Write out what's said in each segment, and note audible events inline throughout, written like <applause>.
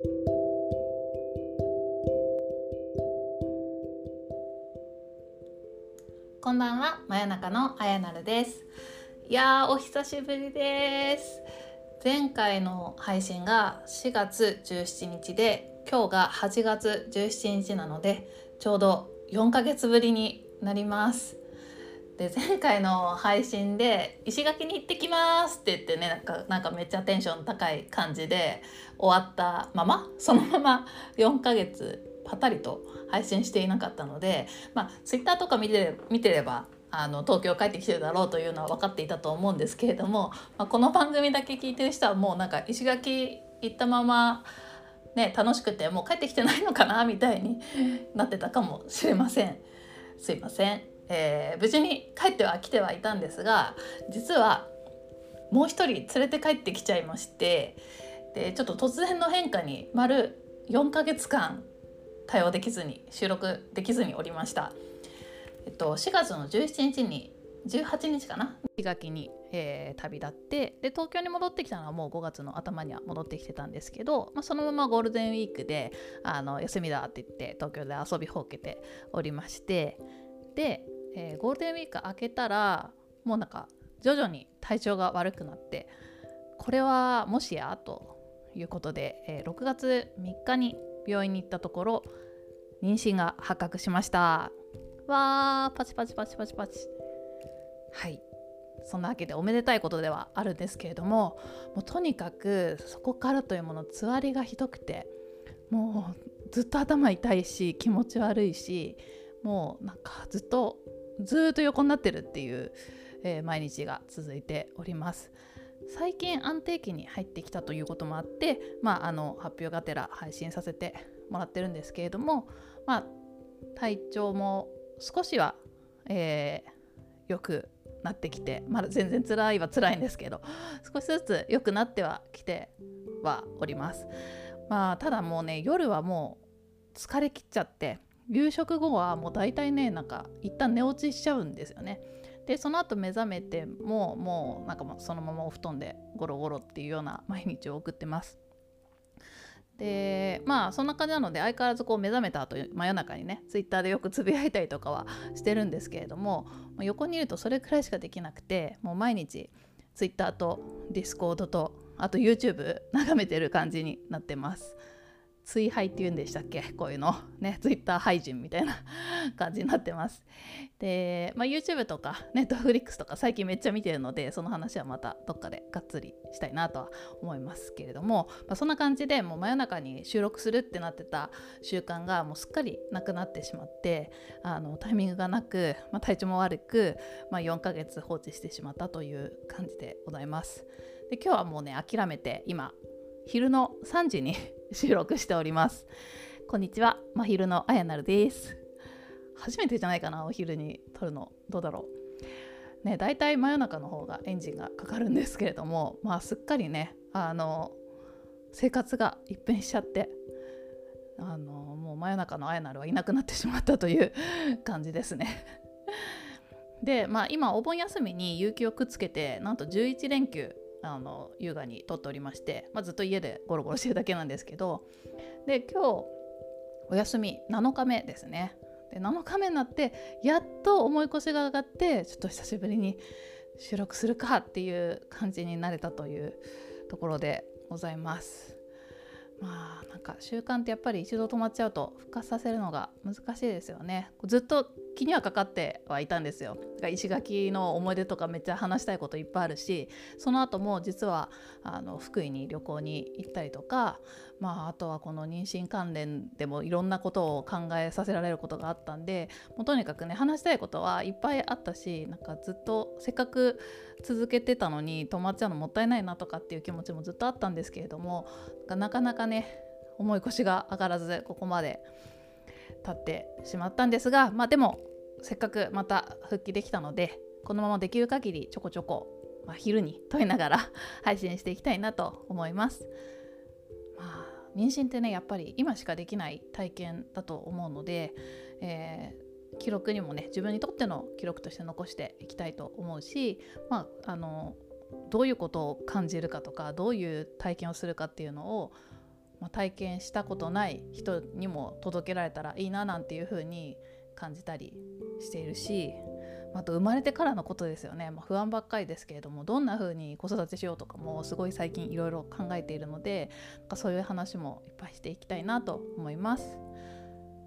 こんばんは、真夜中のあやなるです。いやーお久しぶりです。前回の配信が4月17日で今日が8月17日なのでちょうど4ヶ月ぶりになります。で前回の配信で「石垣に行ってきます」って言ってねなんかなんかめっちゃテンション高い感じで終わったままそのまま4ヶ月パタリと配信していなかったのでまあ Twitter とか見て見てればあの東京帰ってきてるだろうというのは分かっていたと思うんですけれども、まあ、この番組だけ聞いてる人はもうなんか石垣行ったままね楽しくてもう帰ってきてないのかなみたいになってたかもしれません。すいませんえー、無事に帰っては来てはいたんですが実はもう一人連れて帰ってきちゃいましてでちょっと突然の変化に丸4ヶ月間対応できずに収録できずにおりました。えっと、4月の17日に18日かな？石垣に、えー、旅立ってで東京に戻ってきたのはもう5月の頭には戻ってきてたんですけど、まあ、そのままゴールデンウィークであの休みだって言って東京で遊びほうけておりましてでえー、ゴールデンウィーク明けたらもうなんか徐々に体調が悪くなってこれはもしやということで、えー、6月3日に病院に行ったところ妊娠が発覚しました。わーパチパチパチパチパチ。はい。そんなわけでおめでたいことではあるんですけれどももうとにかくそこからというものつわりがひどくてもうずっと頭痛いし気持ち悪いしもうなんかずっとずっと横になってるっていう、えー、毎日が続いております。最近安定期に入ってきたということもあって、まあ、あの発表がてら配信させてもらってるんですけれども、まあ、体調も少しは、えー、よくなってきてまだ全然辛いは辛いんですけど少しずつ良くなってはきてはおります。まあ、ただもうね夜はもう疲れきっちゃって夕食後はもう大体ねなんか一旦寝落ちしちゃうんですよね。でその後目覚めてももうなんかもうそのままお布団でゴロゴロっていうような <laughs> 毎日を送ってます。でまあそんな感じなので相変わらずこう目覚めた後真夜中にねツイッターでよくつぶやいたりとかはしてるんですけれども横にいるとそれくらいしかできなくてもう毎日ツイッターと Discord とあと YouTube 眺めてる感じになってます。ツイ廃っていうんでしたっけ？こういうの。ねツイッター廃人みたいな感じになってます。で、まあ、YouTube とか Netflix とか最近めっちゃ見てるのでその話はまたどっかでがっつりしたいなとは思いますけれども、まあ、そんな感じでもう真夜中に収録するってなってた習慣がもうすっかりなくなってしまってあのタイミングがなく、まあ、体調も悪く、まあ、4ヶ月放置してしまったという感じでございます。で今日はもうね諦めて今昼の3時に収録しております。こんにちは。真昼のあやなるです。初めてじゃないかなお昼に撮るの。どうだろう。ね大体真夜中の方がエンジンがかかるんですけれどもまあすっかりねあの生活が一変しちゃってあのもう真夜中のあやなるはいなくなってしまったという感じですね。でまあ今お盆休みに有給をくっつけてなんと11連休あの優雅に撮っておりまして、まあ、ずっと家でゴロゴロしてるだけなんですけどで今日お休み7日目ですね。で7日目になってやっと重い腰が上がってちょっと久しぶりに収録するかっていう感じになれたというところでございます。まあなんか習慣ってやっぱり一度止まっちゃうと復活させるのが難しいですよね。ずっと気にはかかってはいたんですよ。石垣の思い出とかめっちゃ話したいこといっぱいあるしその後も実はあの福井に旅行に行ったりとか、まあ、あとはこの妊娠関連でもいろんなことを考えさせられることがあったんでもうとにかくね話したいことはいっぱいあったしなんかずっとせっかく続けてたのに止まっちゃうのもったいないなとかっていう気持ちもずっとあったんですけれどもなかなかね重い腰が上がらずここまで経ってしまったんですがまあでもせっかくまた復帰できたのでこのままできる限りちょこちょこ、まあ、昼に問いながら <laughs> 配信していきたいなと思います。まあ、妊娠ってねやっぱり今しかできない体験だと思うので、えー、記録にもね自分にとっての記録として残していきたいと思うし、まあ、あのどういうことを感じるかとかどういう体験をするかっていうのをまあ、体験したことない人にも届けられたらいいななんていうふうに感じたりしているしあと生まれてからのことですよね、まあ、不安ばっかりですけれどもどんな風に子育てしようとかもすごい最近いろいろ考えているのでそういう話もいっぱいしていきたいなと思います。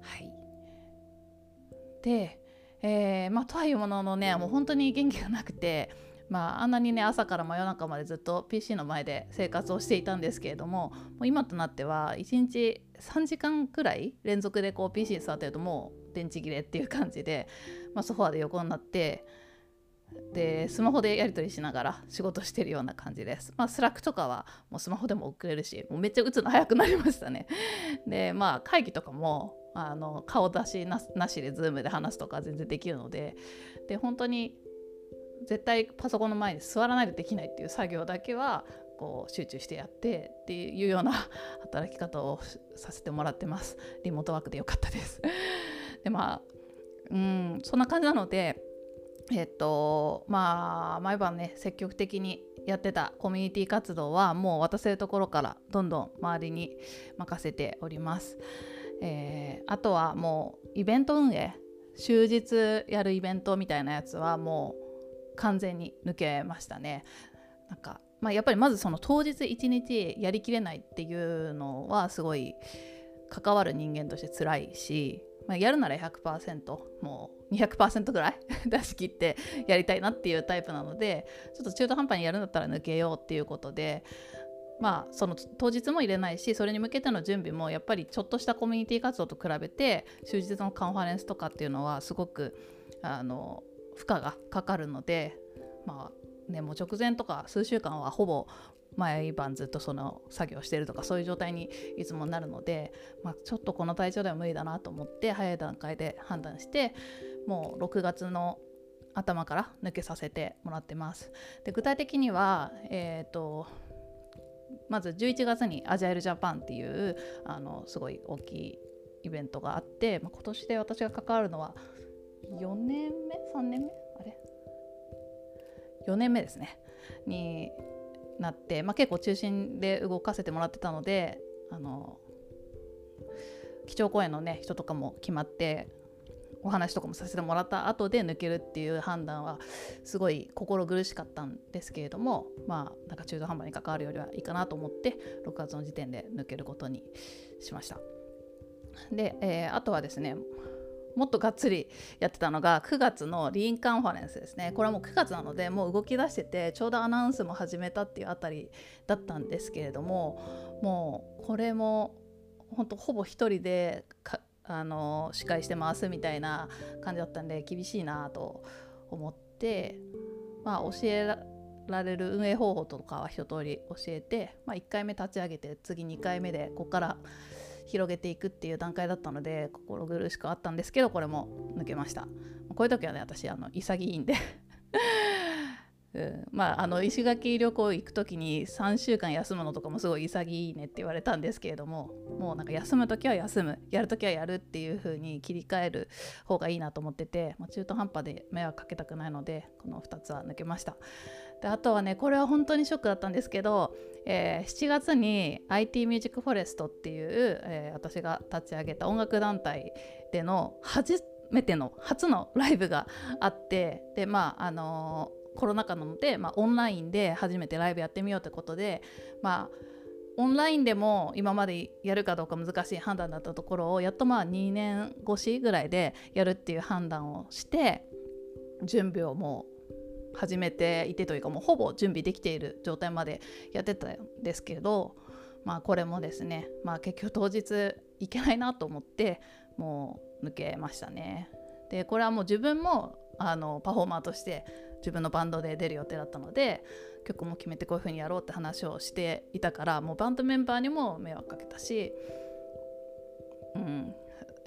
はい、で、えー、まあ、とはいうもののねもう本当に元気がなくてまあ、あんなにね朝から真夜中までずっと PC の前で生活をしていたんですけれどももう今となっては1日3時間くらい連続でこう PC に座ってるともう電池切れっていう感じで、まあ、ソファーで横になってでスマホでやり取りしながら仕事してるような感じです。まあ、 Slack とかはもうスマホでも送れるしもうめっちゃ打つの早くなりましたね。でまあ会議とかもあの顔出しなしで Zoom で話すとか全然できるのでで本当に絶対パソコンの前に座らないとできないっていう作業だけはこう集中してやってっていうような働き方をさせてもらってます。リモートワークでよかったです。<laughs> でまあうんそんな感じなのでえっとまあ毎晩ね積極的にやってたコミュニティ活動はもう渡せるところからどんどん周りに任せております、えー、あとはもうイベント運営。終日やるイベントみたいなやつはもう完全に抜けましたね。なんかまあ、やっぱりまずその当日一日やりきれないっていうのはすごい関わる人間として辛いし、まあ、やるなら100%もう200%ぐらい <laughs> 出し切ってやりたいなっていうタイプなのでちょっと中途半端にやるんだったら抜けようっていうことでまあその当日も入れないしそれに向けての準備もやっぱりちょっとしたコミュニティ活動と比べて終日のカンファレンスとかっていうのはすごくあの負荷がかかるのでまあねもう直前とか数週間はほぼ毎晩ずっとその作業してるとかそういう状態にいつもなるので、まあ、ちょっとこの体調では無理だなと思って早い段階で判断してもう6月の頭から抜けさせてもらってます。で具体的には、えーと、まず11月にアジャイルジャパンっていうあのすごい大きいイベントがあって、まあ、今年で私が関わるのは4年目？3年目？あれ？4年目ですね。になって、まあ、結構中心で動かせてもらってたのであの基調講演のね人とかも決まってお話とかもさせてもらった後で抜けるっていう判断はすごい心苦しかったんですけれどもまあなんか中途半端に関わるよりはいいかなと思って6月の時点で抜けることにしました。で、えー、あとはですねもっとがっつりやってたのが9月のリーンカンファレンスですね。これはもう9月なのでもう動き出しててちょうどアナウンスも始めたっていうあたりだったんですけれどももうこれも本当ほぼ一人であの司会して回すみたいな感じだったんで厳しいなと思ってまあ教えられる運営方法とかは一通り教えて、まあ、1回目立ち上げて次2回目でここから広げていくっていう段階だったので心苦しくあったんですけどこれも抜けました。こういう時はね私あの潔いんでまああの石垣旅行行く時に3週間休むのとかもすごい潔いねって言われたんですけれどももうなんか休む時は休む。やる時はやるっていう風に切り替える方がいいなと思ってて、まあ、中途半端で迷惑かけたくないのでこの2つは抜けました。であとはねこれは本当にショックだったんですけど、えー、7月に IT ミュージックフォレストっていう、えー、私が立ち上げた音楽団体での初めての初のライブがあってでまああのーコロナ禍なので、まあ、オンラインで初めてライブやってみようってことでまあオンラインでも今までやるかどうか難しい判断だったところをやっとまあ2年越しぐらいでやるっていう判断をして準備をもう始めていてというかもうほぼ準備できている状態までやってたんですけどまあこれもですねまあ結局当日行けないなと思ってもう抜けましたね。でこれはもう自分もあのパフォーマーとして自分のバンドで出る予定だったので曲も決めてこういう風にやろうって話をしていたからもうバンドメンバーにも迷惑かけたし、うん、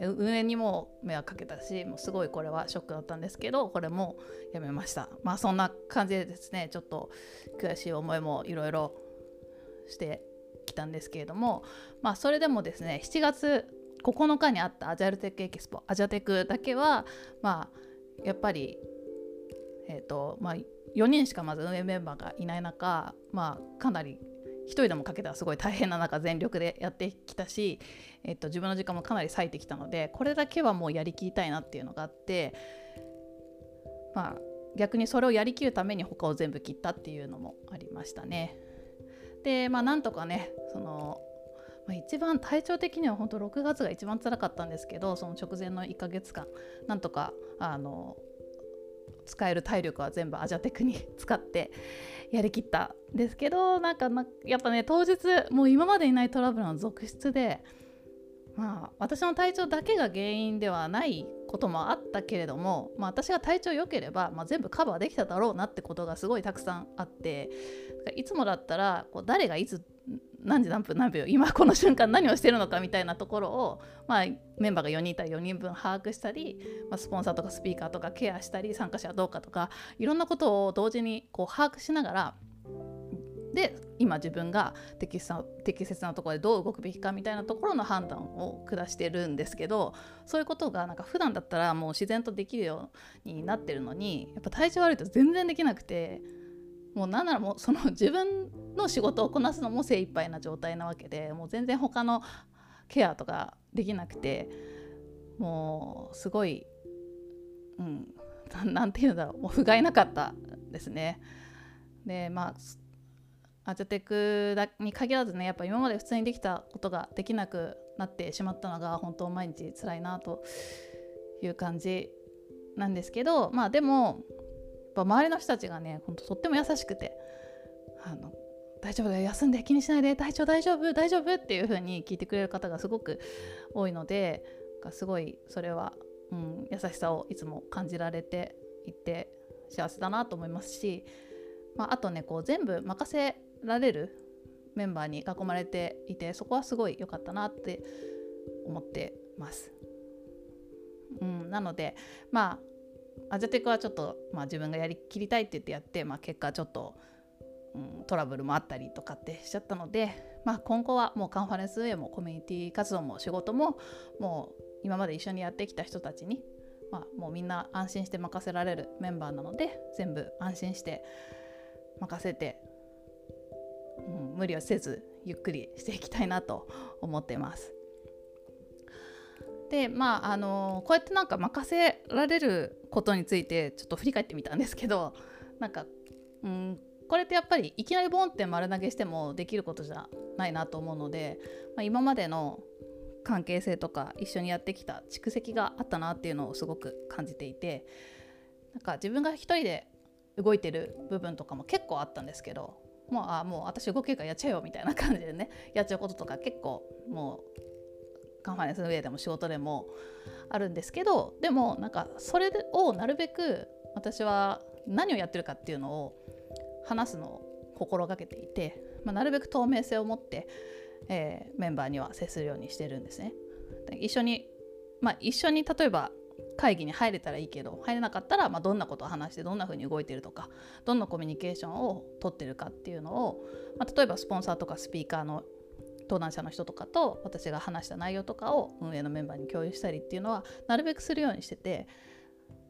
運営にも迷惑かけたしもうすごいこれはショックだったんですけどこれもやめました。まあそんな感じでですねちょっと悔しい思いもいろいろしてきたんですけれどもまあそれでもですね7月9日にあったアジャルテックエキスポアジャテクだけはまあやっぱりえーとまあ、4人しかまず運営メンバーがいない中、まあ、かなり一人でもかけたらすごい大変な中全力でやってきたし、えっと、自分の時間もかなり割いてきたのでこれだけはもうやりきりたいなっていうのがあってまあ逆にそれをやりきるために他を全部切ったっていうのもありましたね。でまあなんとかねそのまあ、一番体調的には本当6月が一番辛かったんですけどその直前の1ヶ月間なんとかあの使える体力は全部アジャテクに使ってやりきったんですけどなんかやっぱね当日もう今までにないトラブルの続出でまあ私の体調だけが原因ではないこともあったけれども、まあ、私が体調良ければ、まあ、全部カバーできただろうなってことがすごいたくさんあっていつもだったらこう誰がいつ何時何分何秒今この瞬間何をしてるのかみたいなところを、まあ、メンバーが4人いたら4人分把握したり、まあ、スポンサーとかスピーカーとかケアしたり参加者はどうかとかいろんなことを同時にこう把握しながらで今自分が適切なところでどう動くべきかみたいなところの判断を下してるんですけどそういうことがなんか普段だったらもう自然とできるようになってるのにやっぱ体調悪いと全然できなくてもうなんならもうその自分の仕事をこなすのも精一杯な状態なわけでもう全然他のケアとかできなくてもうすごいうん何て言うんだろうもう不甲斐なかったですね。でまあアジャテクに限らずねやっぱ今まで普通にできたことができなくなってしまったのが本当毎日辛いなという感じなんですけどまあでもぱ周りの人たちがねほんととっても優しくてあの大丈夫だよ休んで気にしないで体調大丈夫大丈夫っていう風に聞いてくれる方がすごく多いのですごいそれは、うん、優しさをいつも感じられていて幸せだなと思いますし、まあ、あとねこう全部任せられるメンバーに囲まれていてそこはすごい良かったなって思ってます。うん、なのでまあアジャテクはちょっと、まあ、自分がやりきりたいって言ってやって、まあ、結果ちょっと、うん、トラブルもあったりとかってしちゃったので、まあ、今後はもうカンファレンス上もコミュニティ活動も仕事ももう今まで一緒にやってきた人たちに、まあ、もうみんな安心して任せられるメンバーなので全部安心して任せて、うん、無理をせずゆっくりしていきたいなと思ってます。でまああのこうやってなんか任せられることについてちょっと振り返ってみたんですけど <laughs> なんか、うん、これってやっぱりいきなりボンって丸投げしてもできることじゃないなと思うので、まあ、今までの関係性とか一緒にやってきた蓄積があったなっていうのをすごく感じていてなんか自分が一人で動いてる部分とかも結構あったんですけどもうあもう私動けるからやっちゃうよみたいな感じでねやっちゃうこととか結構もうカンファレンスの上でも仕事でもあるんですけどでもなんかそれをなるべく私は何をやってるかっていうのを話すのを心がけていて、まあ、なるべく透明性を持って、えー、メンバーには接するようにしてるんですね。一緒に、まあ、一緒に例えば会議に入れたらいいけど入れなかったら、まあ、どんなことを話してどんな風に動いてるとかどんなコミュニケーションをとってるかっていうのを、まあ、例えばスポンサーとかスピーカーの登壇者の人とかと私が話した内容とかを運営のメンバーに共有したりっていうのはなるべくするようにしてて。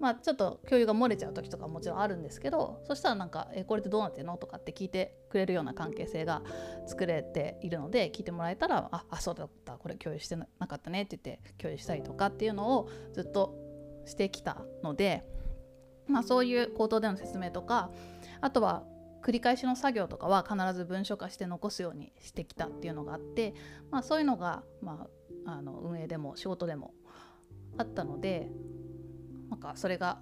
まあ、ちょっと共有が漏れちゃう時とかもちろんあるんですけどそしたらなんか「えこれってどうなってんの?」とかって聞いてくれるような関係性が作れているので聞いてもらえたら「ああそうだったこれ共有してなかったね」って言って共有したりとかっていうのをずっとしてきたので、まあ、そういう口頭での説明とかあとは繰り返しの作業とかは必ず文書化して残すようにしてきたっていうのがあって、まあ、そういうのが、まあ、あの運営でも仕事でもあったのでなんかそれが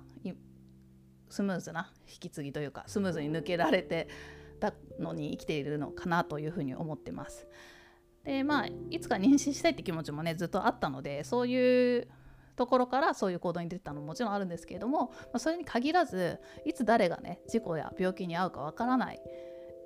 スムーズな引き継ぎというかスムーズに抜けられてたのに生きているのかなというふうに思ってます。でまあいつか妊娠したいって気持ちもねずっとあったのでそういうところからそういう行動に出てたのももちろんあるんですけれども、まあ、それに限らずいつ誰がね事故や病気に遭うかわからない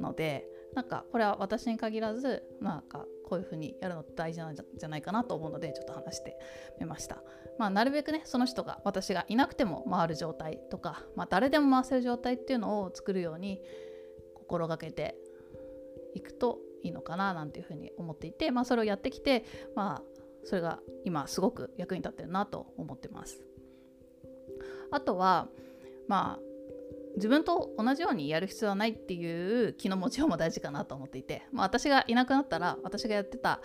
のでなんかこれは私に限らずなんかこういうふうにやるのって大事なんじゃないかなと思うのでちょっと話してみました。まあ、なるべくねその人が私がいなくても回る状態とか、まあ、誰でも回せる状態っていうのを作るように心がけていくといいのかななんていうふうに思っていて、まあ、それをやってきて、まあ、それが今すごく役に立ってるなと思ってます。あとはまあ自分と同じようにやる必要はないっていう気の持ちようも大事かなと思っていて、まあ、私がいなくなったら私がやってた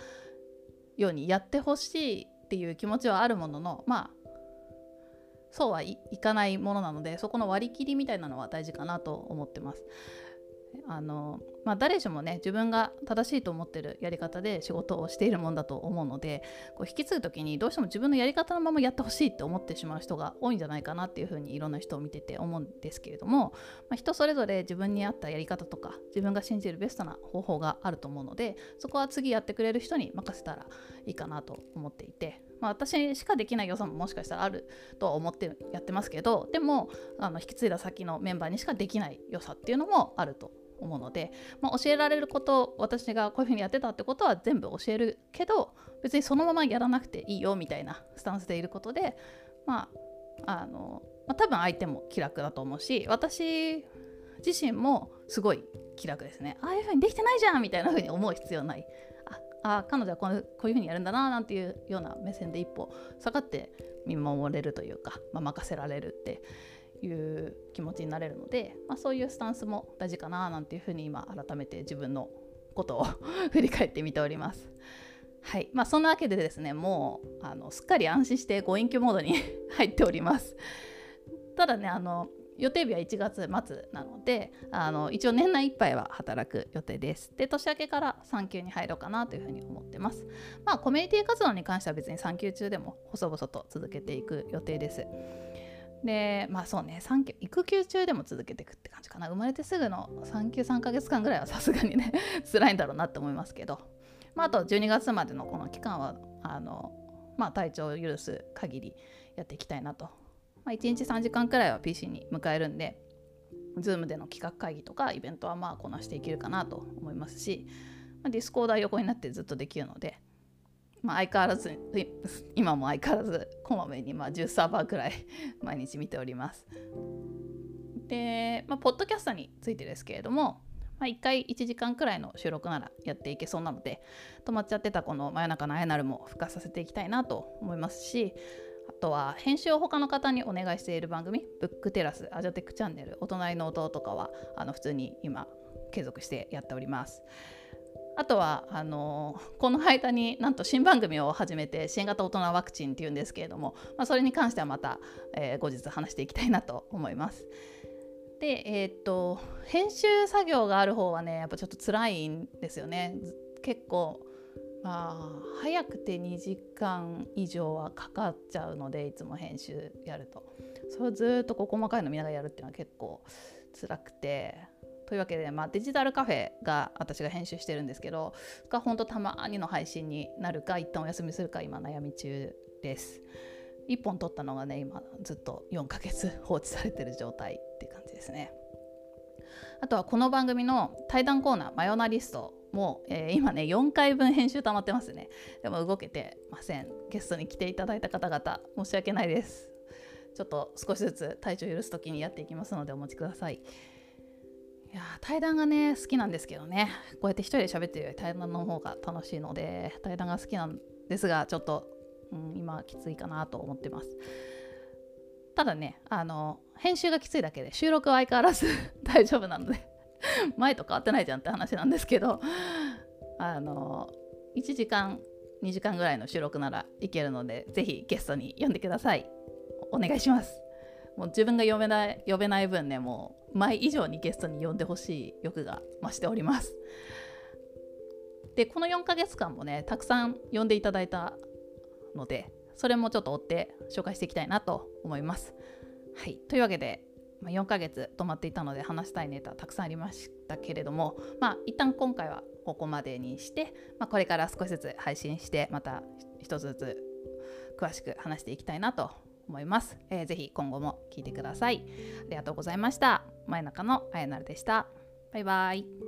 ようにやってほしいっていう気持ちはあるもののまあそうはいかないものなのでそこの割り切りみたいなのは大事かなと思ってます。あのまあ、誰しもね自分が正しいと思ってるやり方で仕事をしているもんだと思うのでこう引き継ぐ時にどうしても自分のやり方のままやってほしいって思ってしまう人が多いんじゃないかなっていうふうにいろんな人を見てて思うんですけれども、まあ、人それぞれ自分に合ったやり方とか自分が信じるベストな方法があると思うのでそこは次やってくれる人に任せたらいいかなと思っていて、まあ、私しかできない良さももしかしたらあるとは思ってやってますけどでもあの引き継いだ先のメンバーにしかできない良さっていうのもあると思うので、まあ、教えられること私がこういうふうにやってたってことは全部教えるけど別にそのままやらなくていいよみたいなスタンスでいることでまああの、まあ、多分相手も気楽だと思うし私自身もすごい気楽ですね。ああいうふうにできてないじゃんみたいなふうに思う必要ない。ああ彼女はこうこういうふうにやるんだななんていうような目線で一歩下がって見守れるというか、まあ、任せられるっていう気持ちになれるので、まあ、そういうスタンスも大事かななんていうふうに今改めて自分のことを <laughs> 振り返ってみております。はいまあ、そんなわけでですねもうあのすっかり安心してご隠居モードに <laughs> 入っております。ただねあの予定日は1月末なのであの一応年内いっぱいは働く予定です。で年明けから産休に入ろうかなというふうに思ってます。まあコミュニティ活動に関しては別に産休中でも細々と続けていく予定です。でまあそうね産休育休中でも続けていくって感じかな生まれてすぐの産休3ヶ月間ぐらいはさすがにね <laughs> 辛いんだろうなって思いますけど、まあ、あと12月までのこの期間はあの、まあ、体調を許す限りやっていきたいなと、まあ、1日3時間くらいは PC に迎えるんで Zoom での企画会議とかイベントはまあこなしていけるかなと思いますし、まあ、ディスコーダー横になってずっとできるのでまあ、相変わらず <laughs> 今も相変わらずこまめにまあ10サーバーくらい <laughs> 毎日見ております。で、まあ、ポッドキャストについてですけれども、まあ、1回1時間くらいの収録ならやっていけそうなので止まっちゃってたこの真夜中のあやなるも付加させていきたいなと思いますしあとは編集を他の方にお願いしている番組ブックテラスアジャテックチャンネルお隣の音とかはあの普通に今継続してやっております。あとはあのこの間になんと新番組を始めて新型大人ワクチンっていうんですけれども、まあ、それに関してはまた、えー、後日話していきたいなと思います。でえー、っと編集作業がある方はねやっぱちょっと辛いんですよね。結構まあ早くて2時間以上はかかっちゃうのでいつも編集やるとそれをずっとこう細かいの見ながらやるっていうのは結構辛くてというわけで、まあ、デジタルカフェが私が編集してるんですけどが本当たまにの配信になるか一旦お休みするか今悩み中です。1本撮ったのがね今ずっと4ヶ月放置されてる状態って感じですね。あとはこの番組の対談コーナー「マヨナリストもう」えー、今ね4回分編集溜まってますね。でも動けてません。ゲストに来ていただいた方々申し訳ないです。ちょっと少しずつ体調許す時にやっていきますのでお待ちください。いや対談がね好きなんですけどねこうやって一人で喋ってるより対談の方が楽しいので対談が好きなんですがちょっと、うん、今きついかなと思ってますただねあの編集がきついだけで収録は相変わらず <laughs> 大丈夫なので前と変わってないじゃんって話なんですけどあの1時間2時間ぐらいの収録ならいけるのでぜひゲストに呼んでください。お願いします。もう自分が呼べない呼べない分ねもう前以上にゲストに呼んでほしい欲が増しております。でこの4ヶ月間もねたくさん呼んでいただいたのでそれもちょっと追って紹介していきたいなと思います。はい。というわけで、まあ、4ヶ月止まっていたので話したいネタたくさんありましたけれどもまあ一旦今回はここまでにして、まあ、これから少しずつ配信してまた一つずつ詳しく話していきたいなと思います、えー、ぜひ今後も聞いてください。ありがとうございました。前中のあやなるでした。バイバイ。